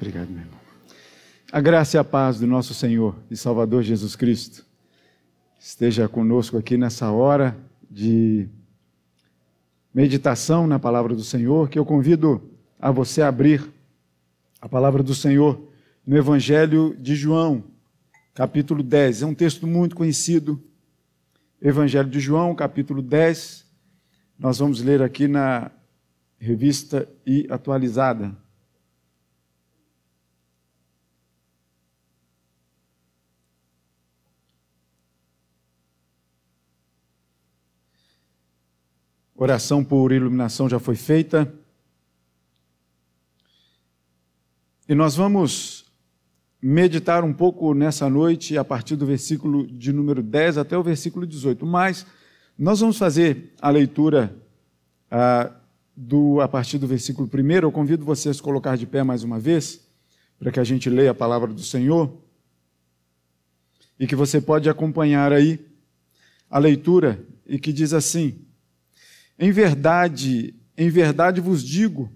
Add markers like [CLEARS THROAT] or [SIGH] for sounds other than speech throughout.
Obrigado, meu irmão. A graça e a paz do nosso Senhor e Salvador Jesus Cristo esteja conosco aqui nessa hora de meditação na palavra do Senhor, que eu convido a você a abrir a palavra do Senhor no Evangelho de João, capítulo 10. É um texto muito conhecido. Evangelho de João, capítulo 10. Nós vamos ler aqui na revista e atualizada. Oração por iluminação já foi feita. E nós vamos meditar um pouco nessa noite, a partir do versículo de número 10 até o versículo 18. Mas nós vamos fazer a leitura ah, do, a partir do versículo 1. Eu convido vocês a colocar de pé mais uma vez, para que a gente leia a palavra do Senhor. E que você pode acompanhar aí a leitura, e que diz assim: em verdade, em verdade vos digo: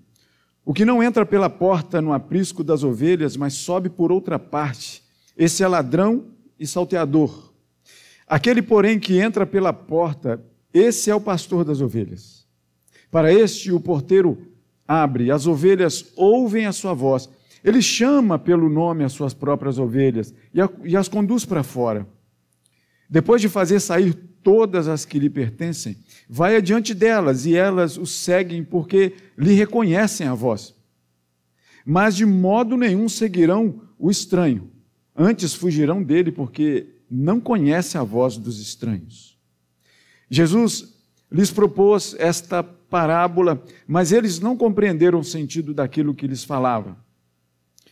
o que não entra pela porta no aprisco das ovelhas, mas sobe por outra parte, esse é ladrão e salteador. Aquele, porém, que entra pela porta, esse é o pastor das ovelhas. Para este, o porteiro abre, as ovelhas ouvem a sua voz. Ele chama pelo nome as suas próprias ovelhas e as conduz para fora. Depois de fazer sair todas as que lhe pertencem, vai adiante delas e elas o seguem porque lhe reconhecem a voz. Mas de modo nenhum seguirão o estranho, antes fugirão dele porque não conhece a voz dos estranhos. Jesus lhes propôs esta parábola, mas eles não compreenderam o sentido daquilo que lhes falava.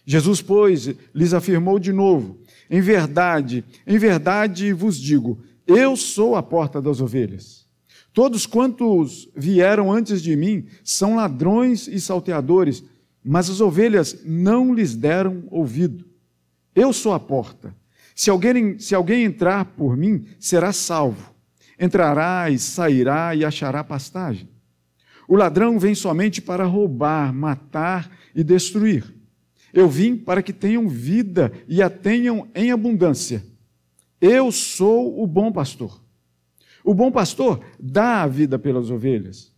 Jesus, pois, lhes afirmou de novo: Em verdade, em verdade vos digo, eu sou a porta das ovelhas. Todos quantos vieram antes de mim são ladrões e salteadores, mas as ovelhas não lhes deram ouvido. Eu sou a porta. Se alguém, se alguém entrar por mim, será salvo. Entrará e sairá e achará pastagem. O ladrão vem somente para roubar, matar e destruir. Eu vim para que tenham vida e a tenham em abundância. Eu sou o bom pastor. O bom pastor dá a vida pelas ovelhas.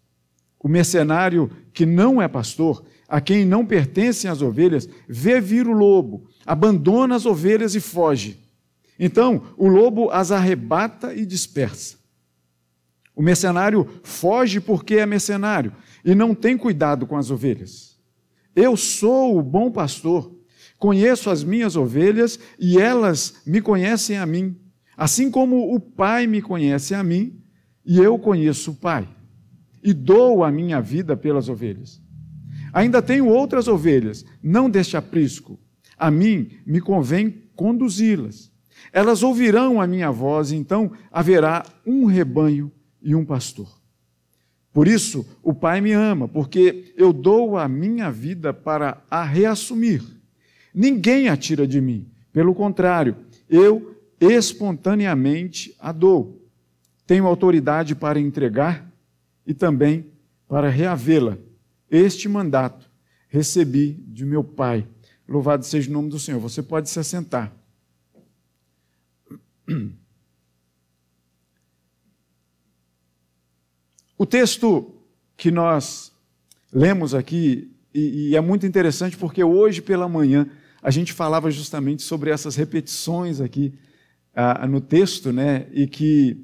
O mercenário que não é pastor, a quem não pertencem as ovelhas, vê vir o lobo, abandona as ovelhas e foge. Então, o lobo as arrebata e dispersa. O mercenário foge porque é mercenário e não tem cuidado com as ovelhas. Eu sou o bom pastor, conheço as minhas ovelhas e elas me conhecem a mim. Assim como o Pai me conhece a mim, e eu conheço o Pai, e dou a minha vida pelas ovelhas. Ainda tenho outras ovelhas, não deste aprisco. A mim me convém conduzi-las. Elas ouvirão a minha voz, então haverá um rebanho e um pastor. Por isso, o Pai me ama, porque eu dou a minha vida para a reassumir. Ninguém a tira de mim. Pelo contrário, eu espontaneamente a dou. Tenho autoridade para entregar e também para reavê-la. Este mandato recebi de meu Pai. Louvado seja o nome do Senhor. Você pode se assentar. [CLEARS THROAT] O texto que nós lemos aqui, e, e, é muito interessante porque hoje pela manhã a gente falava justamente sobre essas repetições aqui ah, no texto, né, e que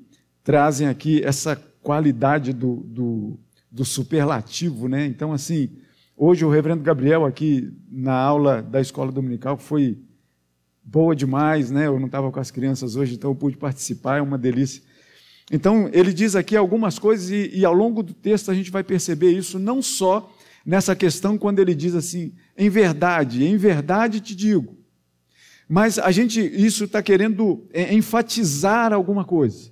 trazem aqui essa qualidade do, do, do superlativo, né? Então, assim, hoje o reverendo Gabriel aqui na aula da escola dominical foi boa demais, né? Eu não estava com as crianças hoje, então eu pude participar, é uma delícia. Então, ele diz aqui algumas coisas, e, e, ao longo do texto a gente vai perceber isso, não só nessa questão, quando ele diz assim, em verdade, em verdade te digo. Mas a gente, isso está querendo é, enfatizar alguma coisa.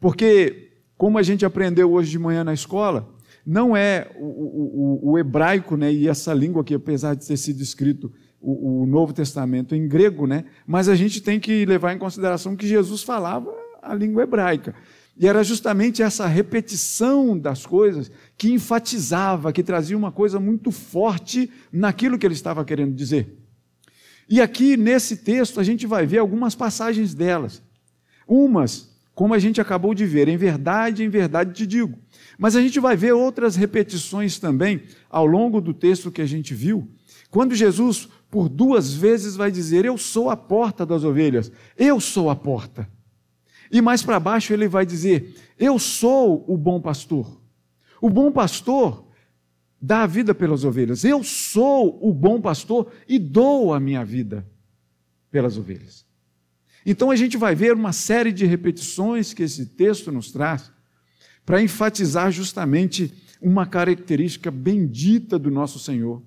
Porque, como a gente aprendeu hoje de manhã na escola, não é o, o, o hebraico, né, e essa língua que, apesar de ter sido escrito o, o, Novo Testamento em grego, né, mas a gente tem que levar em consideração que Jesus falava a língua hebraica. E era justamente essa repetição das coisas que enfatizava, que trazia uma coisa muito forte naquilo que ele estava querendo dizer. E aqui nesse texto a gente vai ver algumas passagens delas. Umas, como a gente acabou de ver, em verdade, em verdade te digo. Mas a gente vai ver outras repetições também ao longo do texto que a gente viu, quando Jesus, por duas vezes, vai dizer: Eu sou a porta das ovelhas, eu sou a porta. E mais para baixo ele vai dizer: Eu sou o bom pastor. O bom pastor dá a vida pelas ovelhas. Eu sou o bom pastor e dou a minha vida pelas ovelhas. Então a gente vai ver uma série de repetições que esse texto nos traz para enfatizar justamente uma característica bendita do nosso Senhor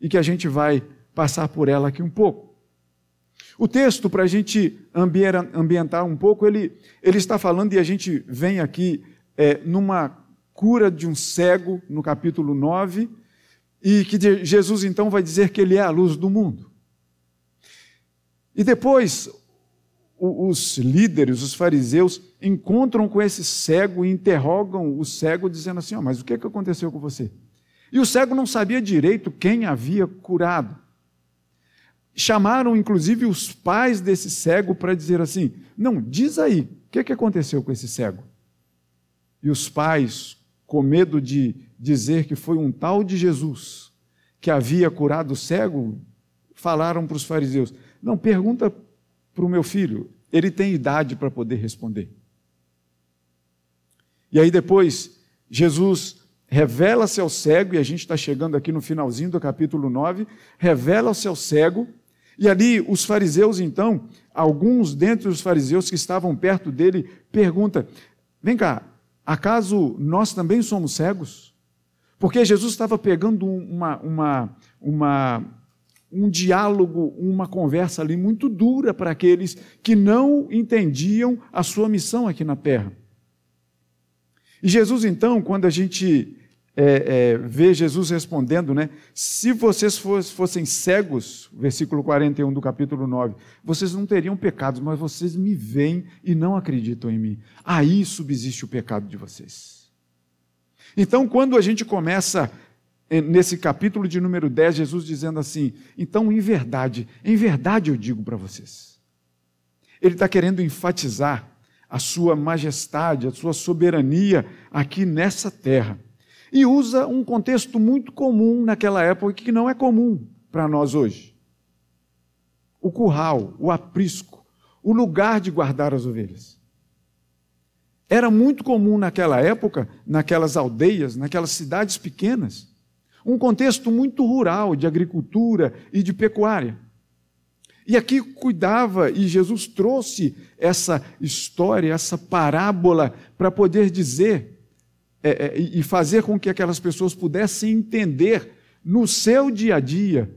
e que a gente vai passar por ela aqui um pouco. O texto, para a gente ambientar um pouco, ele, ele está falando, e a gente vem aqui é, numa cura de um cego, no capítulo 9, e que Jesus então vai dizer que ele é a luz do mundo. E depois, os líderes, os fariseus, encontram com esse cego e interrogam o cego, dizendo assim: oh, Mas o que, é que aconteceu com você? E o cego não sabia direito quem havia curado. Chamaram, inclusive, os pais desse cego para dizer assim: Não, diz aí, o que, que aconteceu com esse cego? E os pais, com medo de dizer que foi um tal de Jesus que havia curado o cego, falaram para os fariseus: Não, pergunta para o meu filho, ele tem idade para poder responder. E aí depois, Jesus revela-se ao cego, e a gente está chegando aqui no finalzinho do capítulo 9, revela-se ao cego, e ali os fariseus, então, alguns dentre os fariseus que estavam perto dele, perguntam: vem cá, acaso nós também somos cegos? Porque Jesus estava pegando uma, uma, uma, um diálogo, uma conversa ali muito dura para aqueles que não entendiam a sua missão aqui na terra. E Jesus, então, quando a gente é, é, vê Jesus respondendo, né? Se vocês fossem cegos, versículo 41 do capítulo 9, vocês não teriam pecados, mas vocês me veem e não acreditam em mim. Aí subsiste o pecado de vocês. Então, quando a gente começa é, nesse capítulo de número 10, Jesus dizendo assim: então, em verdade, em verdade eu digo para vocês. Ele está querendo enfatizar a sua majestade, a sua soberania aqui nessa terra e usa um contexto muito comum naquela época que não é comum para nós hoje. O curral, o aprisco, o lugar de guardar as ovelhas. Era muito comum naquela época, naquelas aldeias, naquelas cidades pequenas, um contexto muito rural de agricultura e de pecuária. E aqui cuidava, e Jesus trouxe essa história, essa parábola, para poder dizer é, é, e fazer com que aquelas pessoas pudessem entender no seu dia a dia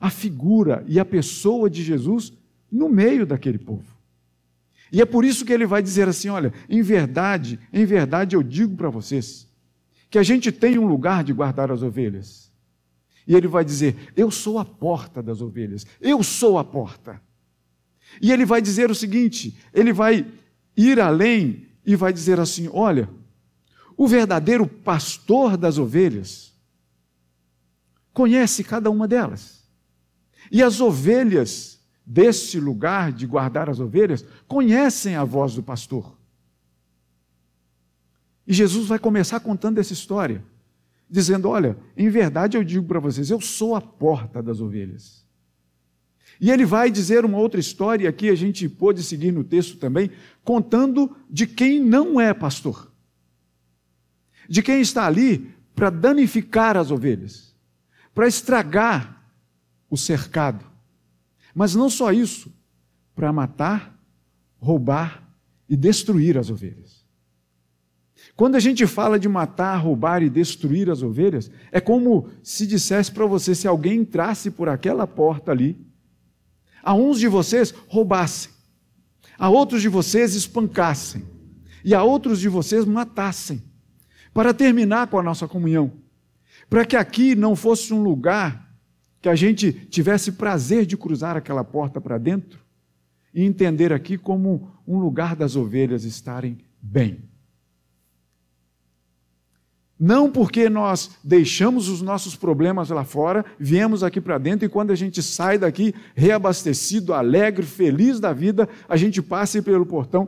a figura e a pessoa de Jesus no meio daquele povo. E é por isso que ele vai dizer assim: olha, em verdade, em verdade eu digo para vocês que a gente tem um lugar de guardar as ovelhas. E ele vai dizer: Eu sou a porta das ovelhas, eu sou a porta. E ele vai dizer o seguinte: ele vai ir além e vai dizer assim: Olha, o verdadeiro pastor das ovelhas conhece cada uma delas. E as ovelhas desse lugar de guardar as ovelhas conhecem a voz do pastor. E Jesus vai começar contando essa história, dizendo: Olha, em verdade eu digo para vocês, eu sou a porta das ovelhas. E ele vai dizer uma outra história, aqui a gente pôde seguir no texto também, contando de quem não é pastor de quem está ali para danificar as ovelhas, para estragar o cercado. Mas não só isso, para matar, roubar e destruir as ovelhas. Quando a gente fala de matar, roubar e destruir as ovelhas, é como se dissesse para você: se alguém entrasse por aquela porta ali, a uns de vocês roubassem, a outros de vocês espancassem, e a outros de vocês matassem para terminar com a nossa comunhão, para que aqui não fosse um lugar que a gente tivesse prazer de cruzar aquela porta para dentro e entender aqui como um lugar das ovelhas estarem bem. Não porque nós deixamos os nossos problemas lá fora, viemos aqui para dentro e quando a gente sai daqui reabastecido, alegre, feliz da vida, a gente passe pelo portão,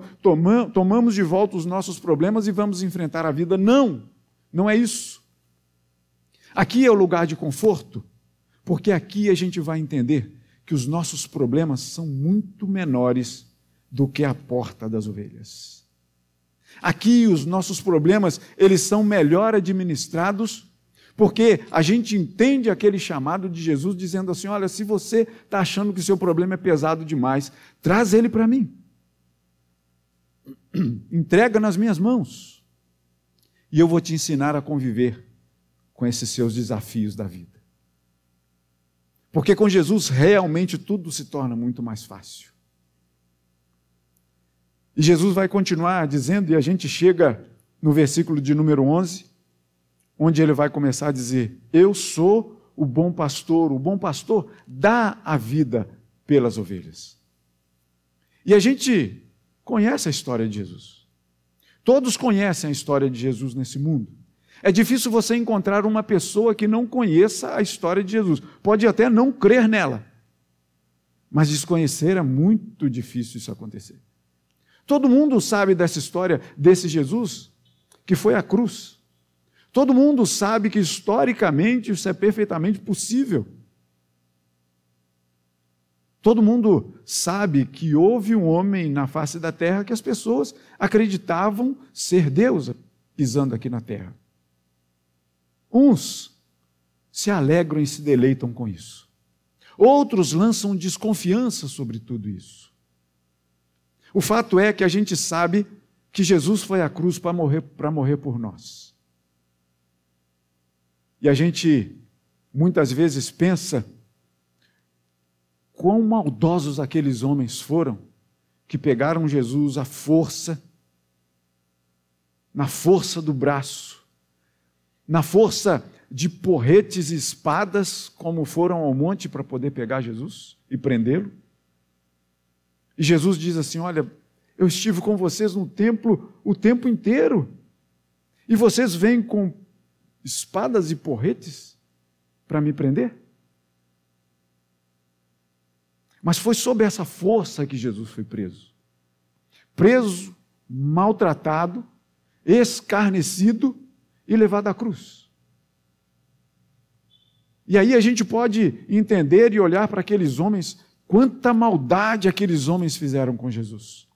tomamos de volta os nossos problemas e vamos enfrentar a vida. Não, não é isso. Aqui é o lugar de conforto, porque aqui a gente vai entender que os nossos problemas são muito menores do que a porta das ovelhas. Aqui os nossos problemas, eles são melhor administrados, porque a gente entende aquele chamado de Jesus dizendo assim: olha, se você está achando que o seu problema é pesado demais, traz ele para mim. [CLEARS THROAT] Entrega nas minhas mãos. E eu vou te ensinar a conviver com esses seus desafios da vida. Porque com Jesus realmente tudo se torna muito mais fácil. E Jesus vai continuar dizendo, e a gente chega no versículo de número 11, onde ele vai começar a dizer: Eu sou o bom pastor, o bom pastor dá a vida pelas ovelhas. E a gente conhece a história de Jesus. Todos conhecem a história de Jesus nesse mundo. É difícil você encontrar uma pessoa que não conheça a história de Jesus. Pode até não crer nela, mas desconhecer é muito difícil isso acontecer. Todo mundo sabe dessa história desse Jesus que foi à cruz. Todo mundo sabe que historicamente isso é perfeitamente possível. Todo mundo sabe que houve um homem na face da terra que as pessoas acreditavam ser Deus pisando aqui na terra. Uns se alegram e se deleitam com isso. Outros lançam desconfiança sobre tudo isso. O fato é que a gente sabe que Jesus foi à cruz para morrer, para morrer por nós. E a gente muitas vezes pensa quão maldosos aqueles homens foram que pegaram Jesus à força, na força do braço, na força de porretes e espadas, como foram ao monte para poder pegar Jesus e prendê-lo. E Jesus diz assim: Olha, eu estive com vocês no templo o tempo inteiro, e vocês vêm com espadas e porretes para me prender? Mas foi sob essa força que Jesus foi preso. Preso, maltratado, escarnecido e levado à cruz. E aí a gente pode entender e olhar para aqueles homens Quanta maldade aqueles homens fizeram com Jesus.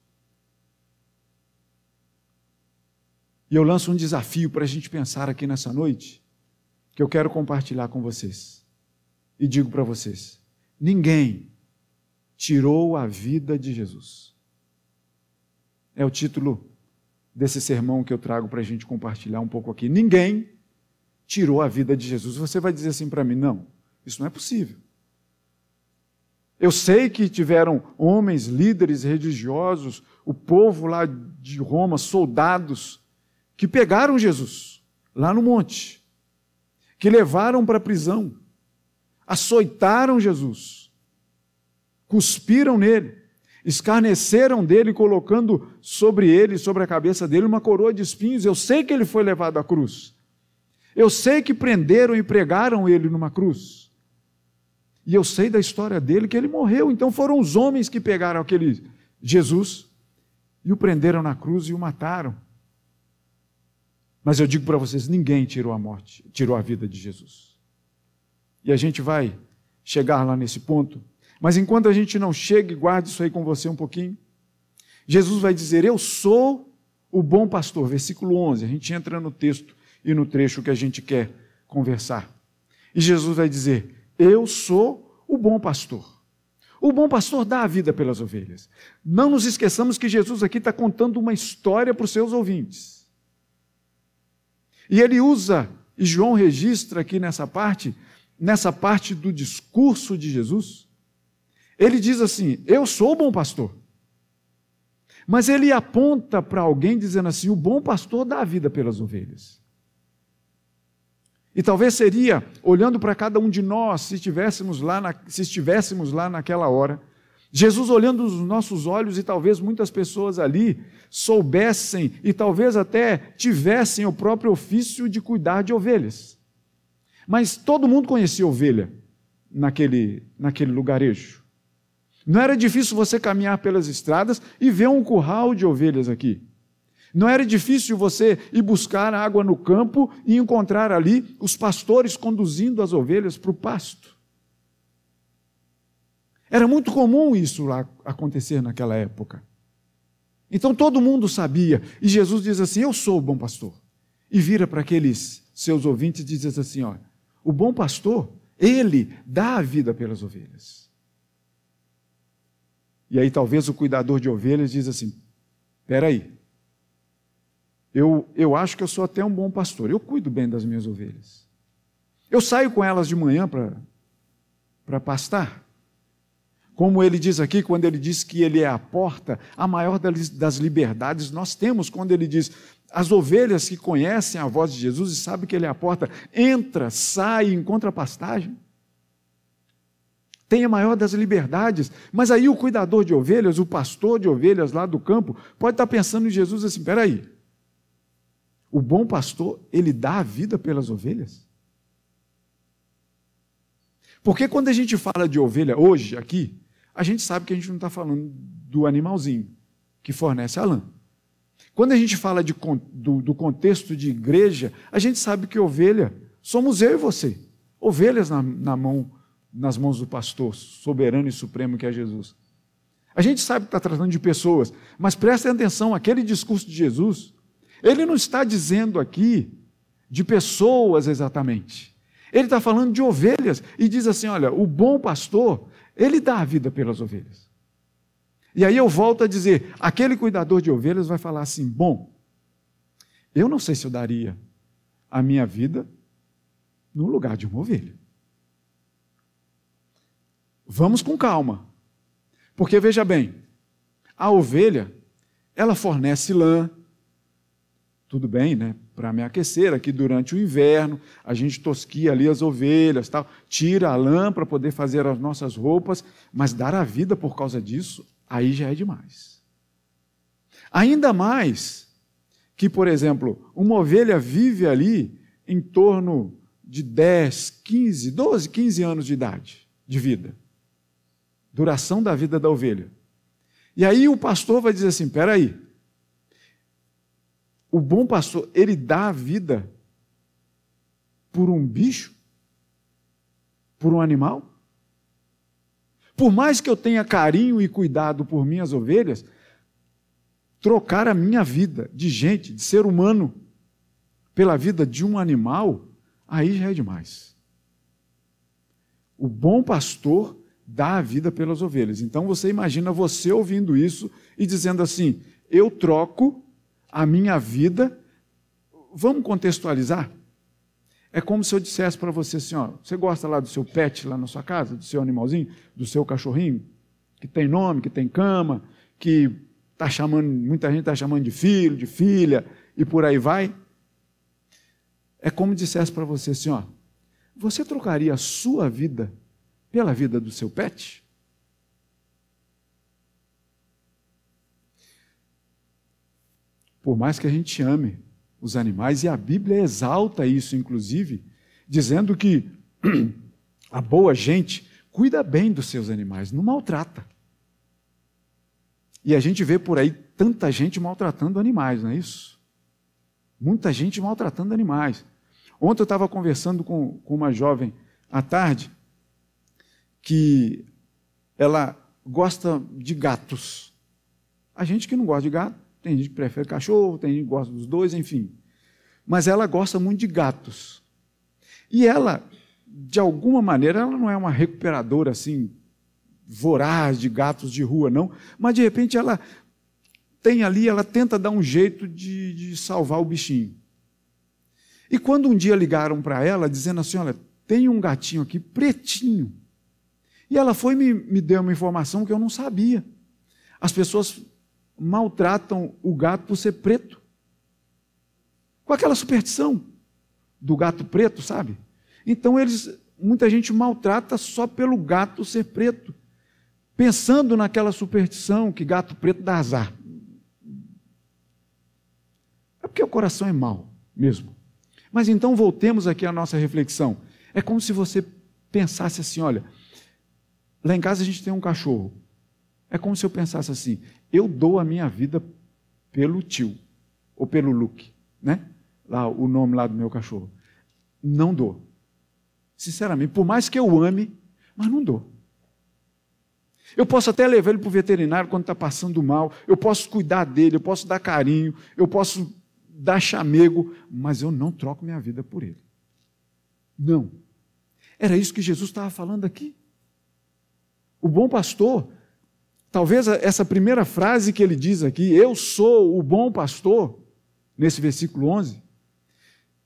E eu lanço um desafio para a gente pensar aqui nessa noite, que eu quero compartilhar com vocês. E digo para vocês: ninguém tirou a vida de Jesus. É o título desse sermão que eu trago para a gente compartilhar um pouco aqui. Ninguém tirou a vida de Jesus. Você vai dizer assim para mim: não, isso não é possível. Eu sei que tiveram homens, líderes religiosos, o povo lá de Roma, soldados, que pegaram Jesus lá no monte, que levaram para a prisão, açoitaram Jesus, cuspiram nele, escarneceram dele, colocando sobre ele, sobre a cabeça dele, uma coroa de espinhos. Eu sei que ele foi levado à cruz. Eu sei que prenderam e pregaram ele numa cruz. E eu sei da história dele que ele morreu. Então foram os homens que pegaram aquele Jesus e o prenderam na cruz e o mataram. Mas eu digo para vocês: ninguém tirou a morte, tirou a vida de Jesus. E a gente vai chegar lá nesse ponto. Mas enquanto a gente não chega, guarde isso aí com você um pouquinho. Jesus vai dizer: Eu sou o bom pastor. Versículo 11. A gente entra no texto e no trecho que a gente quer conversar. E Jesus vai dizer: eu sou o bom pastor. O bom pastor dá a vida pelas ovelhas. Não nos esqueçamos que Jesus aqui está contando uma história para os seus ouvintes. E ele usa, e João registra aqui nessa parte, nessa parte do discurso de Jesus, ele diz assim: Eu sou o bom pastor. Mas ele aponta para alguém dizendo assim: O bom pastor dá a vida pelas ovelhas. E talvez seria, olhando para cada um de nós, se estivéssemos lá, na, se estivéssemos lá naquela hora, Jesus olhando nos nossos olhos e talvez muitas pessoas ali soubessem e talvez até tivessem o próprio ofício de cuidar de ovelhas. Mas todo mundo conhecia ovelha naquele, naquele lugarejo. Não era difícil você caminhar pelas estradas e ver um curral de ovelhas aqui. Não era difícil você ir buscar água no campo e encontrar ali os pastores conduzindo as ovelhas para o pasto. Era muito comum isso lá acontecer naquela época. Então todo mundo sabia, e Jesus diz assim: Eu sou o bom pastor. E vira para aqueles seus ouvintes e diz assim: Olha, o bom pastor, ele dá a vida pelas ovelhas. E aí talvez o cuidador de ovelhas diz assim: Espera aí, eu, eu acho que eu sou até um bom pastor, eu cuido bem das minhas ovelhas. Eu saio com elas de manhã para pastar. Como ele diz aqui, quando ele diz que ele é a porta, a maior das liberdades nós temos quando ele diz: as ovelhas que conhecem a voz de Jesus e sabem que ele é a porta, entra, sai, encontra pastagem. Tem a maior das liberdades, mas aí o cuidador de ovelhas, o pastor de ovelhas lá do campo, pode estar pensando em Jesus assim: peraí, o bom pastor, ele dá a vida pelas ovelhas? Porque quando a gente fala de ovelha hoje, aqui, a gente sabe que a gente não está falando do animalzinho que fornece a lã. Quando a gente fala de, do, do, contexto de igreja, a gente sabe que ovelha somos eu e você. Ovelhas na, na mão, nas mãos do pastor soberano e supremo que é Jesus. A gente sabe que está tratando de pessoas, mas prestem atenção, aquele discurso de Jesus ele não está dizendo aqui de pessoas exatamente. Ele está falando de ovelhas e diz assim: olha, o bom pastor, ele dá a vida pelas ovelhas. E aí eu volto a dizer: aquele cuidador de ovelhas vai falar assim: bom, eu não sei se eu daria a minha vida no lugar de uma ovelha. Vamos com calma. Porque veja bem, a ovelha, ela fornece lã, tudo bem, né? Para me aquecer aqui durante o inverno, a gente tosquia ali as ovelhas, tal, tira a lã para poder fazer as nossas roupas, mas dar a vida por causa disso, aí já é demais. Ainda mais que, por exemplo, uma ovelha vive ali em torno de 10, 15, 12, 15 anos de idade de vida. Duração da vida da ovelha. E aí o pastor vai dizer assim: peraí, o bom pastor, ele dá a vida por um bicho? Por um animal? Por mais que eu tenha carinho e cuidado por minhas ovelhas, trocar a minha vida de gente, de ser humano, pela vida de um animal, aí já é demais. O bom pastor dá a vida pelas ovelhas. Então você imagina você ouvindo isso e dizendo assim: eu troco a minha vida. Vamos contextualizar? É como se eu dissesse para você assim: você gosta lá do seu pet lá na sua casa, do seu animalzinho, do seu cachorrinho, que tem nome, que tem cama, que tá chamando, muita gente está chamando de filho, de filha, e por aí vai. É como se dissesse para você assim: você trocaria a sua vida pela vida do seu pet? Por mais que a gente ame os animais, e a Bíblia exalta isso, inclusive, dizendo que [CLEARS THROAT] a boa gente cuida bem dos seus animais, não maltrata. E a gente vê por aí tanta gente maltratando animais, não é isso? Muita gente maltratando animais. Ontem eu estava conversando com, com uma jovem à tarde que ela gosta de gatos. A gente que não gosta de gato tem gente que prefere cachorro, tem gente que gosta dos dois, enfim. Mas ela gosta muito de gatos. E ela, de alguma maneira, ela não é uma recuperadora assim, voraz de gatos de rua, não. Mas de repente ela tem ali, ela tenta dar um jeito de, de salvar o bichinho. E quando um dia ligaram para ela, dizendo assim: olha, tem um gatinho aqui pretinho. E ela foi e me, me deu uma informação que eu não sabia. As pessoas maltratam o gato por ser preto. Com aquela superstição do gato preto, sabe? Então eles, muita gente maltrata só pelo gato ser preto. pensando naquela superstição que gato preto dá azar. É porque o coração é mau mesmo. Mas então voltemos aqui à nossa reflexão. É como se você pensasse assim: olha, lá em casa a gente tem um cachorro. É como se eu pensasse assim: eu dou a minha vida pelo tio, ou pelo Luke, né? Lá, o nome lá do meu cachorro. Não dou. Sinceramente, por mais que eu ame, mas não dou. Eu posso até levar ele para o veterinário quando está passando mal, eu posso cuidar dele, eu posso dar carinho, eu posso dar chamego, mas eu não troco minha vida por ele. Não. Era isso que Jesus estava falando aqui. O bom pastor, talvez essa primeira frase que ele diz aqui, eu sou o bom pastor, nesse versículo 11,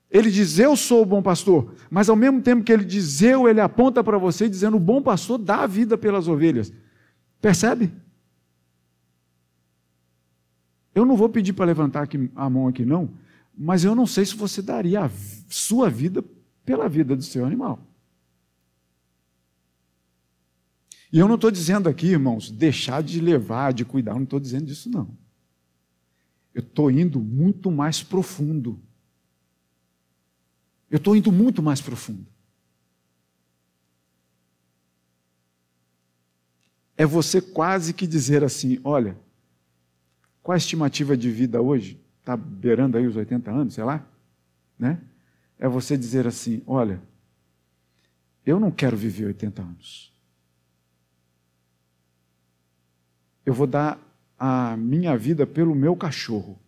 ele diz, eu sou o bom pastor, mas ao mesmo tempo que ele diz eu, ele aponta para você dizendo, o bom pastor dá a vida pelas ovelhas. Percebe? Eu não vou pedir para levantar aqui, a mão aqui, não, mas eu não sei se você daria a sua vida pela vida do seu animal. E eu não estou dizendo aqui, irmãos, deixar de levar, de cuidar, eu não estou dizendo disso, não. Eu estou indo muito mais profundo. Eu estou indo muito mais profundo. É você quase que dizer assim: olha, qual a estimativa de vida hoje? Está beirando aí os 80 anos, sei lá? Né? É você dizer assim: olha, eu não quero viver 80 anos. Eu vou dar a minha vida pelo meu cachorro.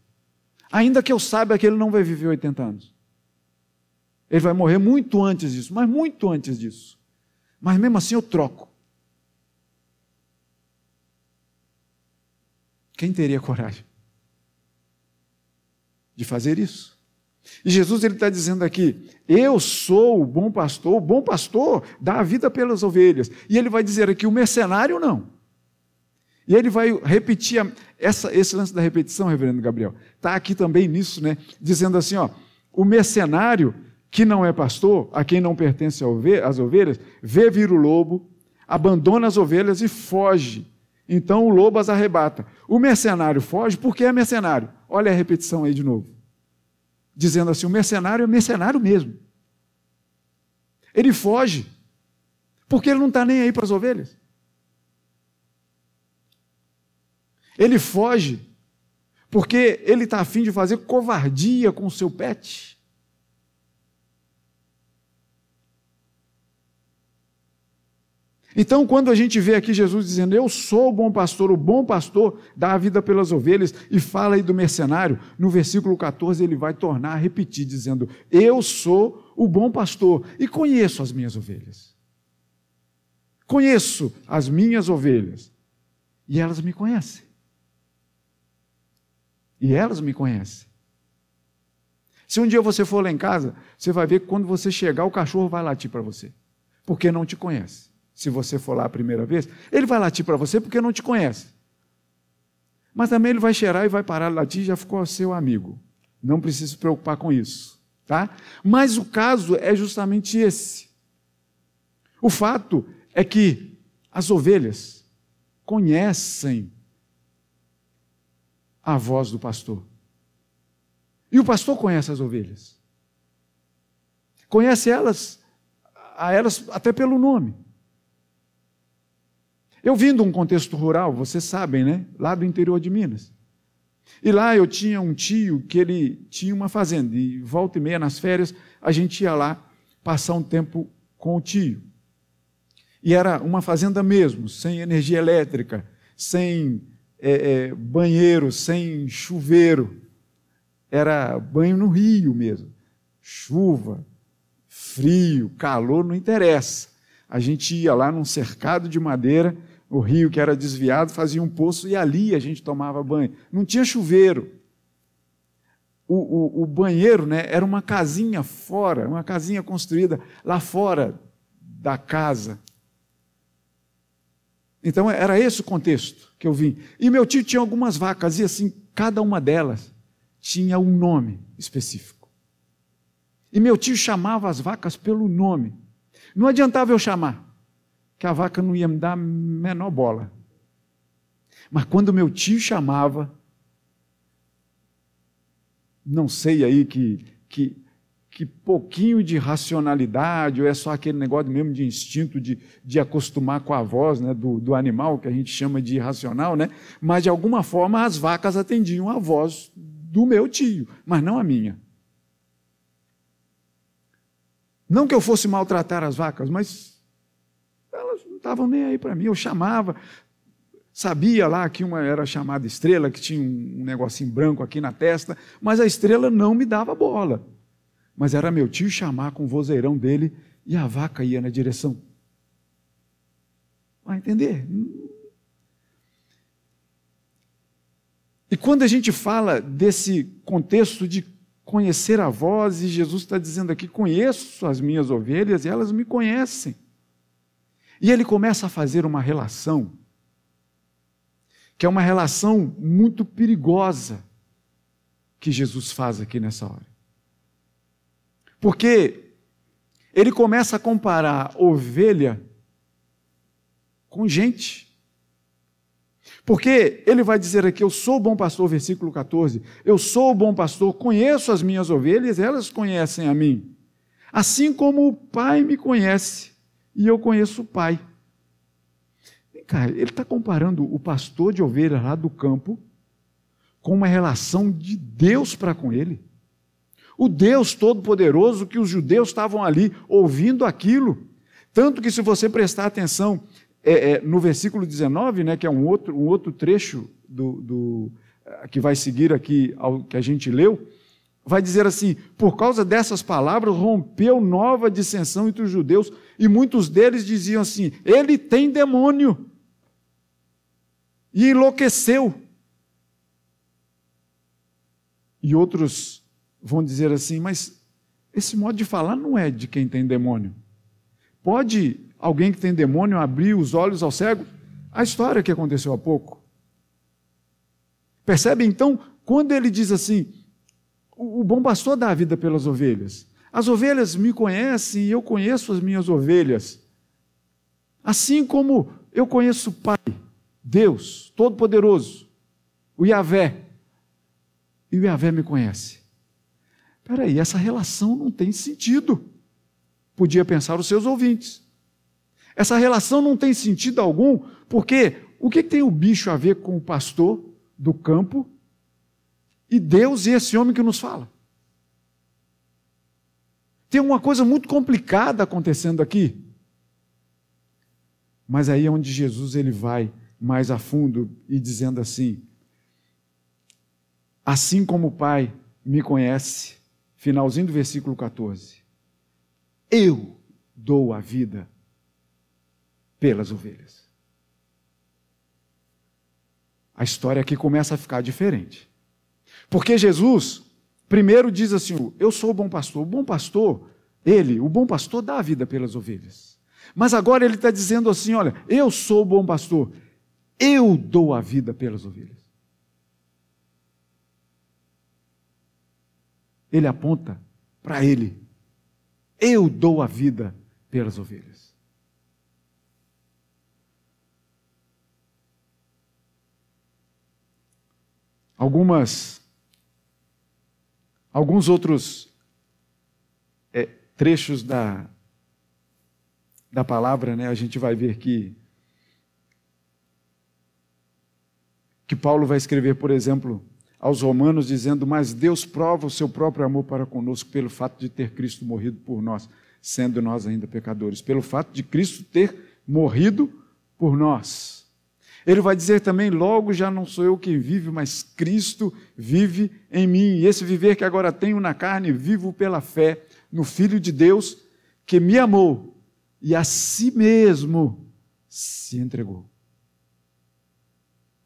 Ainda que eu saiba que ele não vai viver 80 anos. Ele vai morrer muito antes disso, mas muito antes disso. Mas mesmo assim eu troco. Quem teria coragem de fazer isso? E Jesus ele está dizendo aqui: Eu sou o bom pastor, o bom pastor dá a vida pelas ovelhas. E ele vai dizer aqui: o mercenário não. E ele vai repetir a, essa, esse lance da repetição, reverendo Gabriel. Está aqui também nisso, né? Dizendo assim: ó, o mercenário que não é pastor, a quem não pertence às ovelhas, vê vir o lobo, abandona as ovelhas e foge. Então o lobo as arrebata. O mercenário foge porque é mercenário. Olha a repetição aí de novo. Dizendo assim: o mercenário é mercenário mesmo. Ele foge porque ele não está nem aí para as ovelhas. Ele foge porque ele está afim de fazer covardia com o seu pet. Então, quando a gente vê aqui Jesus dizendo, Eu sou o bom pastor, o bom pastor dá a vida pelas ovelhas, e fala aí do mercenário, no versículo 14 ele vai tornar a repetir, dizendo, Eu sou o bom pastor e conheço as minhas ovelhas. Conheço as minhas ovelhas e elas me conhecem. E elas me conhecem. Se um dia você for lá em casa, você vai ver que quando você chegar, o cachorro vai latir para você, porque não te conhece se você for lá a primeira vez, ele vai latir para você porque não te conhece. Mas também ele vai cheirar e vai parar de latir já ficou seu amigo. Não precisa se preocupar com isso. Tá? Mas o caso é justamente esse. O fato é que as ovelhas conhecem a voz do pastor. E o pastor conhece as ovelhas. Conhece elas, a elas até pelo nome. Eu vim de um contexto rural, vocês sabem, né? Lá do interior de Minas. E lá eu tinha um tio que ele tinha uma fazenda, e volta e meia nas férias a gente ia lá passar um tempo com o tio. E era uma fazenda mesmo, sem energia elétrica, sem é, é, banheiro, sem chuveiro. Era banho no rio mesmo. Chuva, frio, calor, não interessa. A gente ia lá num cercado de madeira o rio que era desviado, fazia um poço e ali a gente tomava banho. Não tinha chuveiro. O, o, o, banheiro né, era uma casinha fora, uma casinha construída lá fora da casa. Então era esse o contexto que eu vim. E meu tio tinha algumas vacas, e assim, cada uma delas tinha um nome específico. E meu tio chamava as vacas pelo nome. Não adiantava eu chamar que a vaca não ia me dar menor bola. Mas quando meu tio chamava, não sei aí que, que, que pouquinho de racionalidade, ou é só aquele negócio mesmo de instinto de, de acostumar com a voz né, do, do animal, que a gente chama de irracional, né? mas de alguma forma as vacas atendiam a voz do meu tio, mas não a minha. Não que eu fosse maltratar as vacas, mas elas não estavam nem aí para mim. Eu chamava, sabia lá que uma era chamada estrela, que tinha um negocinho branco aqui na testa, mas a estrela não me dava bola. Mas era meu tio chamar com o vozeirão dele e a vaca ia na direção. Vai entender? E quando a gente fala desse contexto de conhecer a voz, e Jesus está dizendo aqui: conheço as minhas ovelhas e elas me conhecem. E ele começa a fazer uma relação, que é uma relação muito perigosa, que Jesus faz aqui nessa hora. Porque ele começa a comparar ovelha com gente. Porque ele vai dizer aqui: Eu sou o bom pastor, versículo 14. Eu sou o bom pastor, conheço as minhas ovelhas, elas conhecem a mim. Assim como o Pai me conhece e eu conheço o Pai. Vem cá, ele está comparando o pastor de ovelhas lá do campo com uma relação de Deus para com ele. O Deus Todo-Poderoso que os judeus estavam ali ouvindo aquilo. Tanto que, se você prestar atenção é, é, no versículo 19, né, que é um outro, um outro trecho do, do, eh, que vai seguir aqui ao que a gente leu, vai dizer assim: por causa dessas palavras rompeu nova dissensão entre os judeus, e muitos deles diziam assim: ele tem demônio. E enlouqueceu. E outros vão dizer assim: mas esse modo de falar não é de quem tem demônio. Pode alguém que tem demônio abrir os olhos ao cego? A história que aconteceu há pouco. Percebe então, quando ele diz assim: o bom pastor dá a vida pelas ovelhas. As ovelhas me conhecem e eu conheço as minhas ovelhas. Assim como eu conheço o Pai, Deus Todo-Poderoso, o Yahvé, e o Yahvé me conhece. Espera aí, essa relação não tem sentido. Podia pensar os seus ouvintes. Essa relação não tem sentido algum, porque o que tem o bicho a ver com o pastor do campo e Deus e esse homem que nos fala? Tem uma coisa muito complicada acontecendo aqui. Mas aí é onde Jesus ele vai mais a fundo e dizendo assim: Assim como o Pai me conhece, finalzinho do versículo 14, eu dou a vida pelas ovelhas. A história aqui começa a ficar diferente. Porque Jesus, primeiro diz assim: Eu sou o bom pastor. O bom pastor, ele, o bom pastor, dá a vida pelas ovelhas. Mas agora ele está dizendo assim: Olha, eu sou o bom pastor, eu dou a vida pelas ovelhas. Ele aponta para ele: Eu dou a vida pelas ovelhas. algumas alguns outros é, trechos da da palavra, né? A gente vai ver que que Paulo vai escrever, por exemplo, aos Romanos dizendo: "Mas Deus prova o seu próprio amor para conosco pelo fato de ter Cristo morrido por nós, sendo nós ainda pecadores, pelo fato de Cristo ter morrido por nós." Ele vai dizer também: logo já não sou eu quem vive, mas Cristo vive em mim. E esse viver que agora tenho na carne, vivo pela fé no Filho de Deus que me amou e a si mesmo se entregou.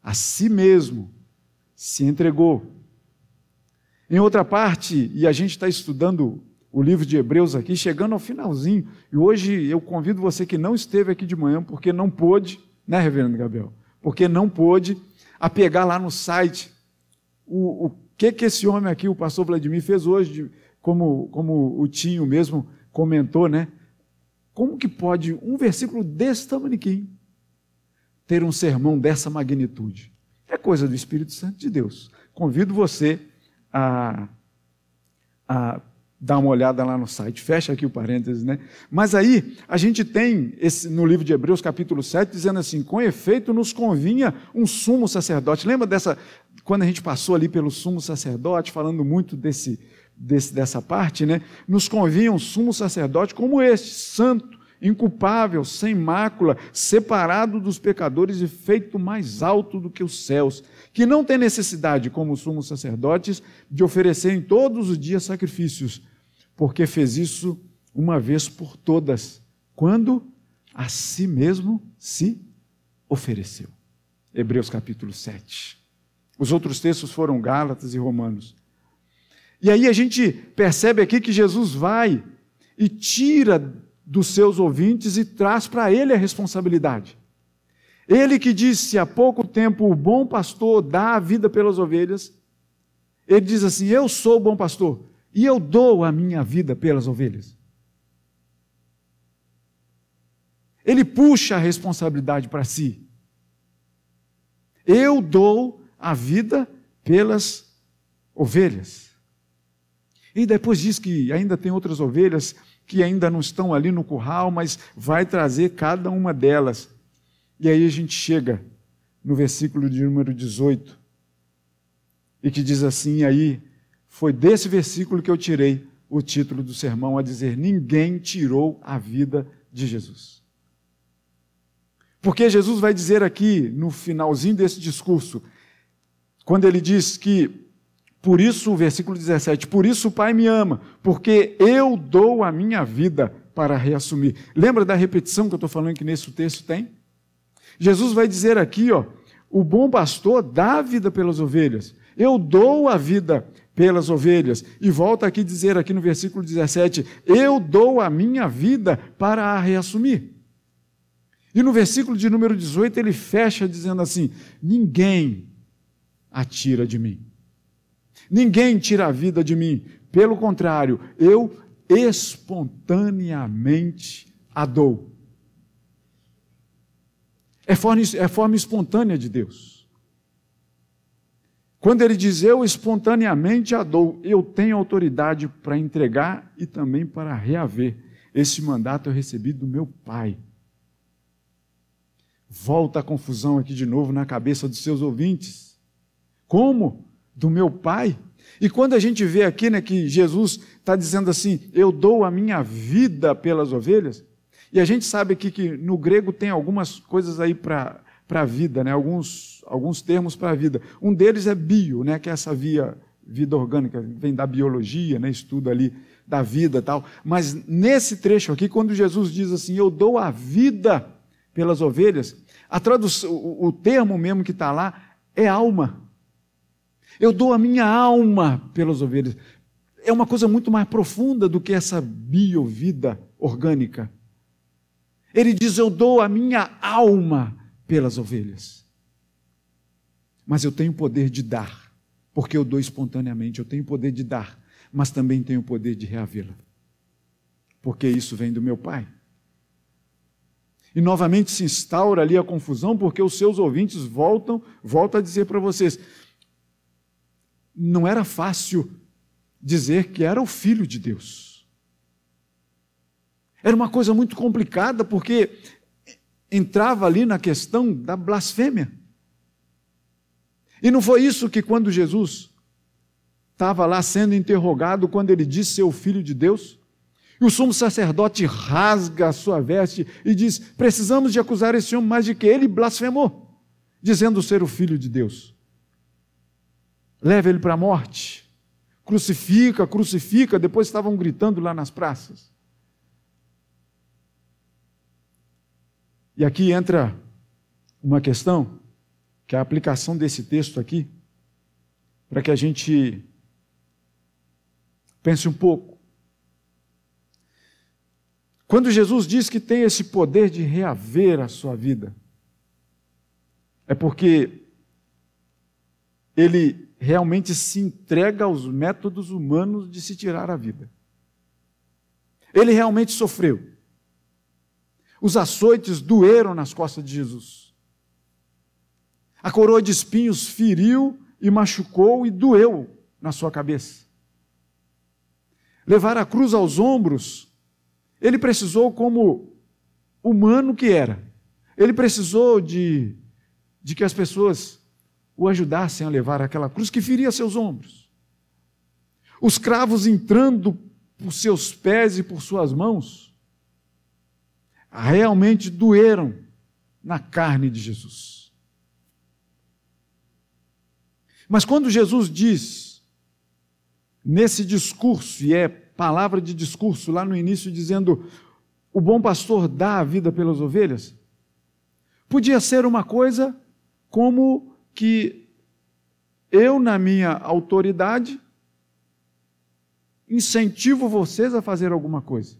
A si mesmo se entregou. Em outra parte, e a gente está estudando o livro de Hebreus aqui, chegando ao finalzinho, e hoje eu convido você que não esteve aqui de manhã, porque não pôde, né, Reverendo Gabriel? porque não pôde, a pegar lá no site o, o que, que esse homem aqui, o pastor Vladimir, fez hoje, como, como o Tinho mesmo comentou, né? como que pode um versículo desse tamanho ter um sermão dessa magnitude? É coisa do Espírito Santo de Deus. Convido você a, a dar uma olhada lá no site. Fecha aqui o parênteses, né? Mas aí a gente tem esse, no livro de Hebreus, capítulo 7, dizendo assim: com efeito nos convinha um sumo sacerdote. Lembra dessa, quando a gente passou ali pelo sumo sacerdote, falando muito desse, desse, dessa parte, né? Nos convinha um sumo sacerdote como este, santo, inculpável, sem mácula, separado dos pecadores e feito mais alto do que os céus, que não tem necessidade, como os sumos sacerdotes, de oferecerem todos os dias sacrifícios, porque fez isso uma vez por todas, quando a si mesmo se ofereceu. Hebreus capítulo 7. Os outros textos foram Gálatas e Romanos. E aí a gente percebe aqui que Jesus vai e tira dos seus ouvintes e traz para ele a responsabilidade. Ele que disse há pouco tempo: o bom pastor dá a vida pelas ovelhas. Ele diz assim: Eu sou o bom pastor e eu dou a minha vida pelas ovelhas. Ele puxa a responsabilidade para si. Eu dou a vida pelas ovelhas. E depois diz que ainda tem outras ovelhas que ainda não estão ali no curral, mas vai trazer cada uma delas. E aí a gente chega no versículo de número 18, e que diz assim: aí foi desse versículo que eu tirei o título do sermão, a dizer: Ninguém tirou a vida de Jesus. Porque Jesus vai dizer aqui, no finalzinho desse discurso, quando ele diz que por isso, o versículo 17: Por isso o Pai me ama, porque eu dou a minha vida para reassumir. Lembra da repetição que eu estou falando que nesse texto tem? Jesus vai dizer aqui, ó, o bom pastor dá a vida pelas ovelhas. Eu dou a vida pelas ovelhas. E volta aqui dizer aqui no versículo 17: Eu dou a minha vida para a reassumir. E no versículo de número 18 ele fecha dizendo assim: Ninguém a tira de mim. Ninguém tira a vida de mim. Pelo contrário, eu espontaneamente a dou. É forma, é forma espontânea de Deus. Quando ele diz eu espontaneamente a dou, eu tenho autoridade para entregar e também para reaver. Esse mandato eu recebi do meu Pai. Volta a confusão aqui de novo na cabeça dos seus ouvintes. Como? Do meu Pai. E quando a gente vê aqui né, que Jesus está dizendo assim, eu dou a minha vida pelas ovelhas, e a gente sabe aqui que no grego tem algumas coisas aí para a vida, né, alguns, alguns termos para a vida. Um deles é bio, né, que é essa via vida orgânica, vem da biologia, né, estudo ali da vida tal. Mas nesse trecho aqui, quando Jesus diz assim, eu dou a vida pelas ovelhas, a tradução, o, o termo mesmo que está lá é alma. Eu dou a minha alma pelas ovelhas. É uma coisa muito mais profunda do que essa biovida orgânica. Ele diz: Eu dou a minha alma pelas ovelhas. Mas eu tenho o poder de dar, porque eu dou espontaneamente. Eu tenho o poder de dar, mas também tenho o poder de reavê-la, porque isso vem do meu Pai. E novamente se instaura ali a confusão, porque os seus ouvintes voltam, voltam a dizer para vocês: não era fácil dizer que era o filho de Deus. Era uma coisa muito complicada, porque entrava ali na questão da blasfêmia. E não foi isso que, quando Jesus estava lá sendo interrogado, quando ele disse ser o filho de Deus, e o sumo sacerdote rasga a sua veste e diz: Precisamos de acusar esse homem mais de que ele blasfemou, dizendo ser o filho de Deus leva ele para a morte, crucifica, crucifica, depois estavam gritando lá nas praças. E aqui entra uma questão, que é a aplicação desse texto aqui, para que a gente pense um pouco. Quando Jesus diz que tem esse poder de reaver a sua vida, é porque ele realmente se entrega aos métodos humanos de se tirar a vida. Ele realmente sofreu. Os açoites doeram nas costas de Jesus. A coroa de espinhos feriu e machucou e doeu na sua cabeça. Levar a cruz aos ombros, ele precisou, como humano que era, ele precisou de, de que as pessoas o ajudassem a levar aquela cruz que feria seus ombros. Os cravos entrando por seus pés e por suas mãos realmente doeram na carne de Jesus. Mas quando Jesus diz, nesse discurso, e é palavra de discurso lá no início, dizendo: o bom pastor dá a vida pelas ovelhas, podia ser uma coisa como que eu, na minha autoridade, incentivo vocês a fazer alguma coisa.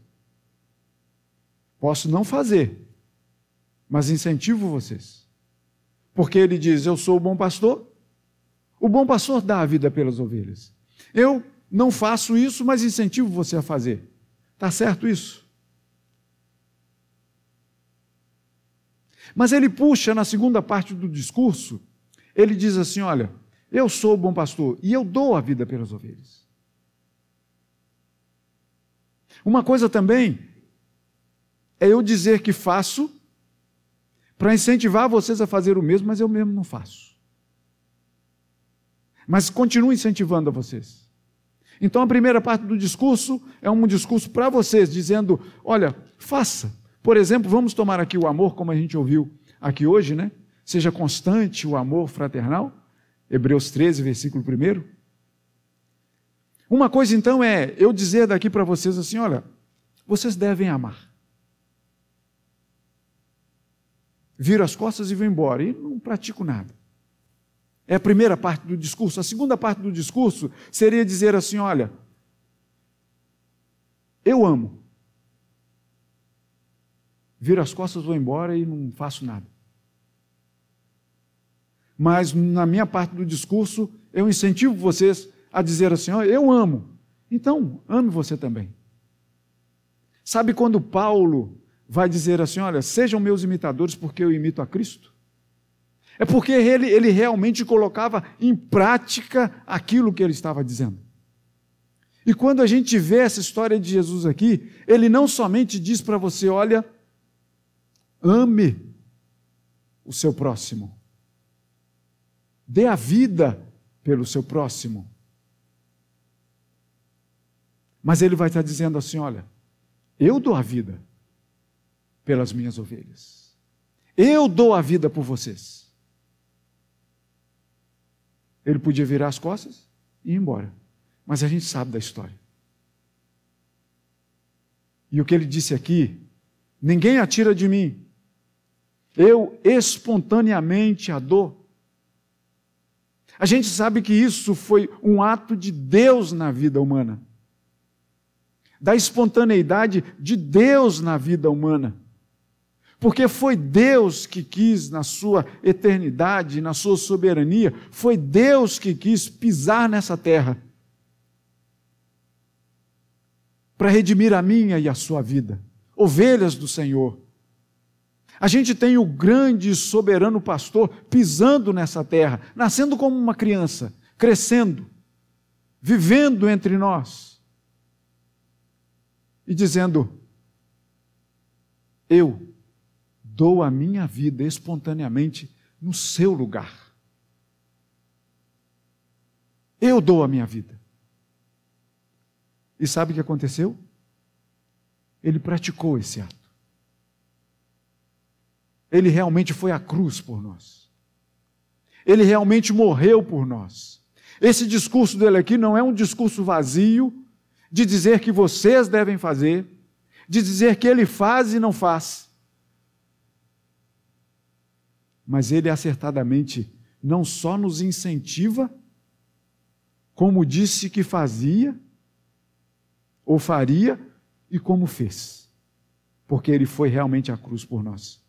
Posso não fazer, mas incentivo vocês. Porque ele diz: Eu sou o bom pastor. O bom pastor dá a vida pelas ovelhas. Eu não faço isso, mas incentivo você a fazer. Está certo isso? Mas ele puxa na segunda parte do discurso, ele diz assim: Olha, eu sou o bom pastor e eu dou a vida pelas ovelhas. Uma coisa também é eu dizer que faço para incentivar vocês a fazer o mesmo, mas eu mesmo não faço. Mas continuo incentivando a vocês. Então a primeira parte do discurso é um discurso para vocês, dizendo: olha, faça. Por exemplo, vamos tomar aqui o amor, como a gente ouviu aqui hoje, né? Seja constante o amor fraternal. Hebreus 13, versículo 1. Uma coisa então é eu dizer daqui para vocês assim: olha, vocês devem amar. Viro as costas e vou embora, e não pratico nada. É a primeira parte do discurso. A segunda parte do discurso seria dizer assim: olha, eu amo. Viro as costas, vou embora e não faço nada. Mas na minha parte do discurso, eu incentivo vocês a dizer assim: oh, eu amo. Então, ame você também. Sabe quando Paulo vai dizer assim: olha, sejam meus imitadores porque eu imito a Cristo? É porque ele, ele realmente colocava em prática aquilo que ele estava dizendo. E quando a gente vê essa história de Jesus aqui, ele não somente diz para você: olha, ame o seu próximo, dê a vida pelo seu próximo. Mas ele vai estar dizendo assim: olha, eu dou a vida pelas minhas ovelhas. Eu dou a vida por vocês. Ele podia virar as costas e ir embora. Mas a gente sabe da história. E o que ele disse aqui: ninguém atira de mim. Eu espontaneamente a dou. A gente sabe que isso foi um ato de Deus na vida humana da espontaneidade de Deus na vida humana. Porque foi Deus que quis, na sua eternidade, na sua soberania, foi Deus que quis pisar nessa terra para redimir a minha e a sua vida, ovelhas do Senhor. A gente tem o grande e soberano pastor pisando nessa terra, nascendo como uma criança, crescendo, vivendo entre nós e dizendo: Eu dou a minha vida espontaneamente no seu lugar. Eu dou a minha vida. E sabe o que aconteceu? Ele praticou esse ato. Ele realmente foi à cruz por nós. Ele realmente morreu por nós. Esse discurso dele aqui não é um discurso vazio, de dizer que vocês devem fazer, de dizer que ele faz e não faz. Mas ele acertadamente não só nos incentiva, como disse que fazia, ou faria, e como fez. Porque ele foi realmente à cruz por nós.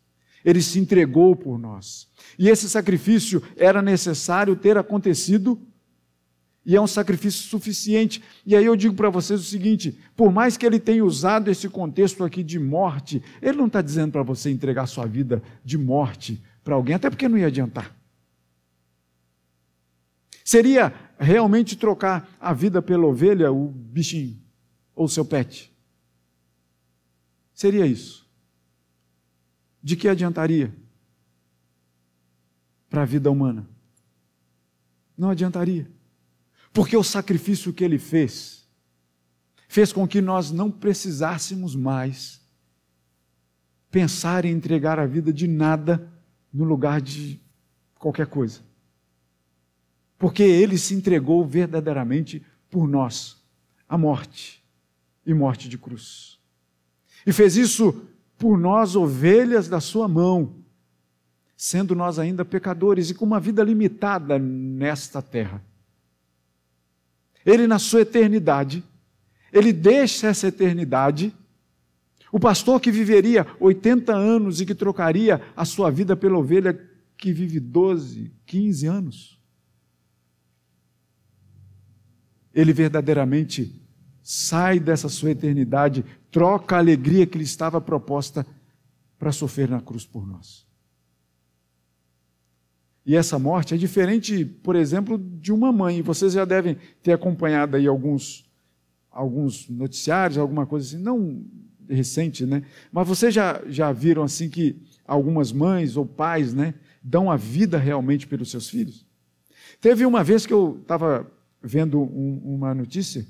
Ele se entregou por nós. E esse sacrifício era necessário ter acontecido E é um sacrifício suficiente. E aí eu digo para vocês o seguinte: por mais que ele tenha usado esse contexto aqui de morte, ele não está dizendo para você entregar sua vida de morte para alguém, até porque não ia adiantar. Seria realmente trocar a vida pela ovelha, o bichinho, ou seu pet. Seria isso. De que adiantaria para a vida humana? Não adiantaria. Porque o sacrifício que ele fez fez com que nós não precisássemos mais pensar em entregar a vida de nada no lugar de qualquer coisa. Porque ele se entregou verdadeiramente por nós, a morte e morte de cruz. E fez isso por nós, ovelhas da sua mão, sendo nós ainda pecadores e com uma vida limitada nesta terra. Ele, na sua eternidade, ele deixa essa eternidade. O pastor que viveria 80 anos e que trocaria a sua vida pela ovelha que vive 12, 15 anos. Ele verdadeiramente sai dessa sua eternidade, troca a alegria que lhe estava proposta para sofrer na cruz por nós. E essa morte é diferente, por exemplo, de uma mãe. Vocês já devem ter acompanhado aí alguns, alguns noticiários, alguma coisa assim, não recente, né? Mas vocês já, já viram assim que algumas mães ou pais, né, dão a vida realmente pelos seus filhos? Teve uma vez que eu estava vendo um, uma notícia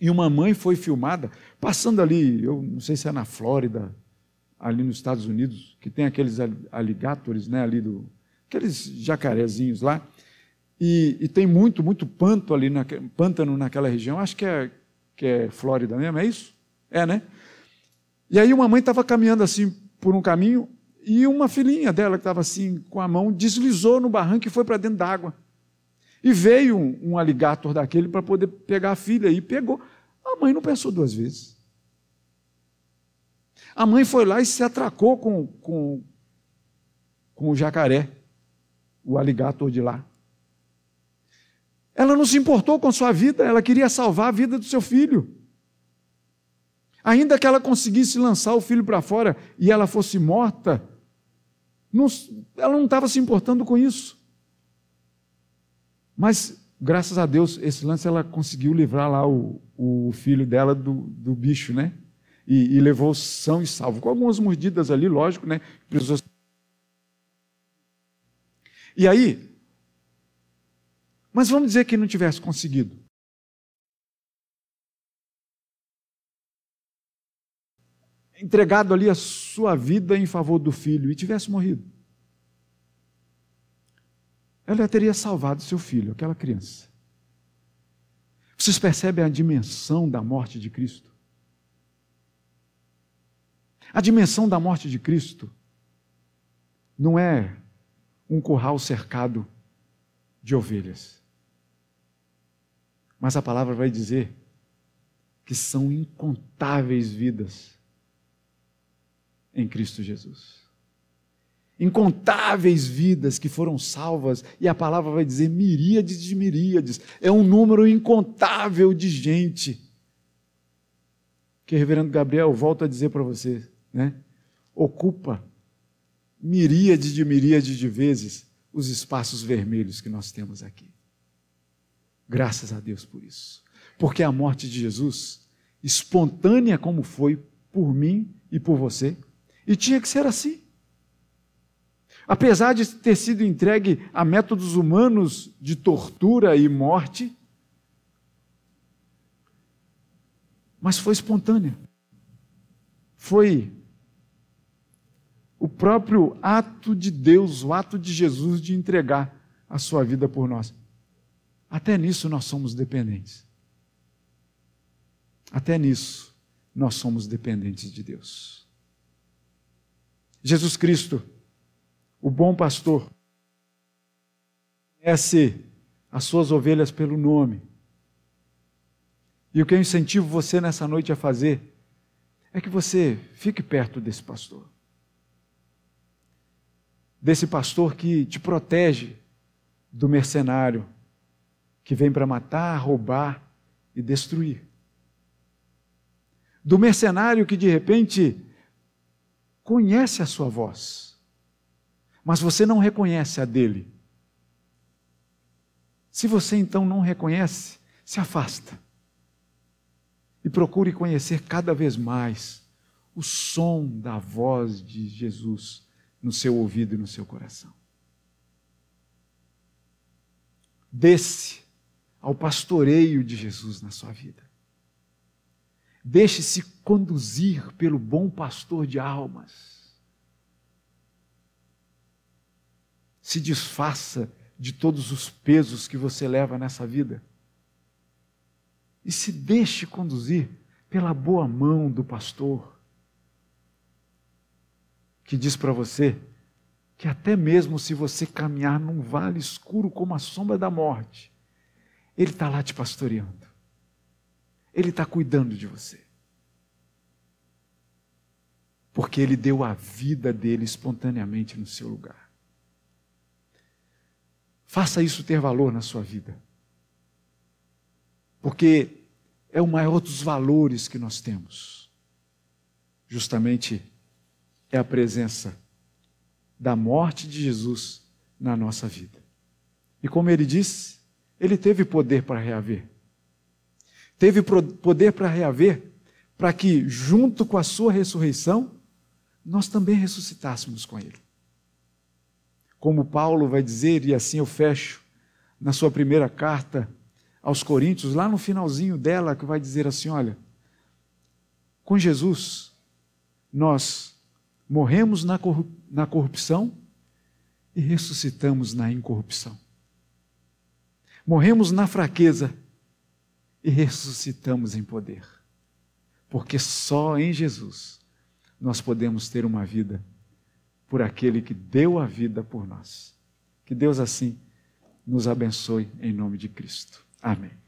e uma mãe foi filmada passando ali, eu não sei se é na Flórida, ali nos Estados Unidos, que tem aqueles aligatores, né, ali do aqueles jacarezinhos lá, e, e tem muito, muito panto ali, na, pântano naquela região, acho que é, que é Flórida mesmo, é isso? É, né? E aí uma mãe estava caminhando assim por um caminho, e uma filhinha dela que estava assim com a mão deslizou no barranco e foi para dentro d'água. E veio um, um aligator daquele para poder pegar a filha e pegou. A mãe não pensou duas vezes. A mãe foi lá e se atracou com, com, com o jacaré o aligator de lá. Ela não se importou com sua vida, ela queria salvar a vida do seu filho. Ainda que ela conseguisse lançar o filho para fora e ela fosse morta, não, ela não estava se importando com isso. Mas, graças a Deus, esse lance ela conseguiu livrar lá o, o filho dela do, do bicho, né? E, e levou são e salvo. Com algumas mordidas ali, lógico, né? Precisou e aí, mas vamos dizer que não tivesse conseguido. Entregado ali a sua vida em favor do filho e tivesse morrido. Ela teria salvado seu filho, aquela criança. Vocês percebem a dimensão da morte de Cristo? A dimensão da morte de Cristo não é um curral cercado de ovelhas. Mas a palavra vai dizer que são incontáveis vidas em Cristo Jesus. Incontáveis vidas que foram salvas, e a palavra vai dizer miríades de miríades, é um número incontável de gente. Que reverendo Gabriel volta a dizer para você, né? Ocupa miríade de miríade de vezes os espaços vermelhos que nós temos aqui. Graças a Deus por isso. Porque a morte de Jesus, espontânea como foi por mim e por você, e tinha que ser assim. Apesar de ter sido entregue a métodos humanos de tortura e morte, mas foi espontânea. Foi o próprio ato de Deus, o ato de Jesus de entregar a sua vida por nós. Até nisso nós somos dependentes. Até nisso nós somos dependentes de Deus. Jesus Cristo, o bom pastor, conhece as suas ovelhas pelo nome. E o que eu incentivo você nessa noite a fazer é que você fique perto desse pastor desse pastor que te protege do mercenário, que vem para matar, roubar e destruir. Do mercenário que de repente conhece a sua voz, mas você não reconhece a dele. Se você então não reconhece, se afasta e procure conhecer cada vez mais o som da voz de Jesus no seu ouvido e no seu coração. Desce ao pastoreio de Jesus na sua vida. Deixe-se conduzir pelo bom pastor de almas. Se desfaça de todos os pesos que você leva nessa vida. E se deixe conduzir pela boa mão do pastor, que diz para você que até mesmo se você caminhar num vale escuro como a sombra da morte, Ele está lá te pastoreando. Ele está cuidando de você. Porque Ele deu a vida dele espontaneamente no seu lugar. Faça isso ter valor na sua vida. Porque é o maior dos valores que nós temos. Justamente é a presença da morte de Jesus na nossa vida. E como ele disse, ele teve poder para reaver. Teve poder para reaver, para que, junto com a sua ressurreição, nós também ressuscitássemos com ele. Como Paulo vai dizer, e assim eu fecho, na sua primeira carta aos Coríntios, lá no finalzinho dela, que vai dizer assim: olha, com Jesus, nós morremos na, na corrupção e ressuscitamos na incorrupção. Morremos na fraqueza e ressuscitamos em poder. Porque só em Jesus nós podemos ter uma vida por aquele que deu a vida por nós. Que Deus assim nos abençoe em nome de Cristo. Amém.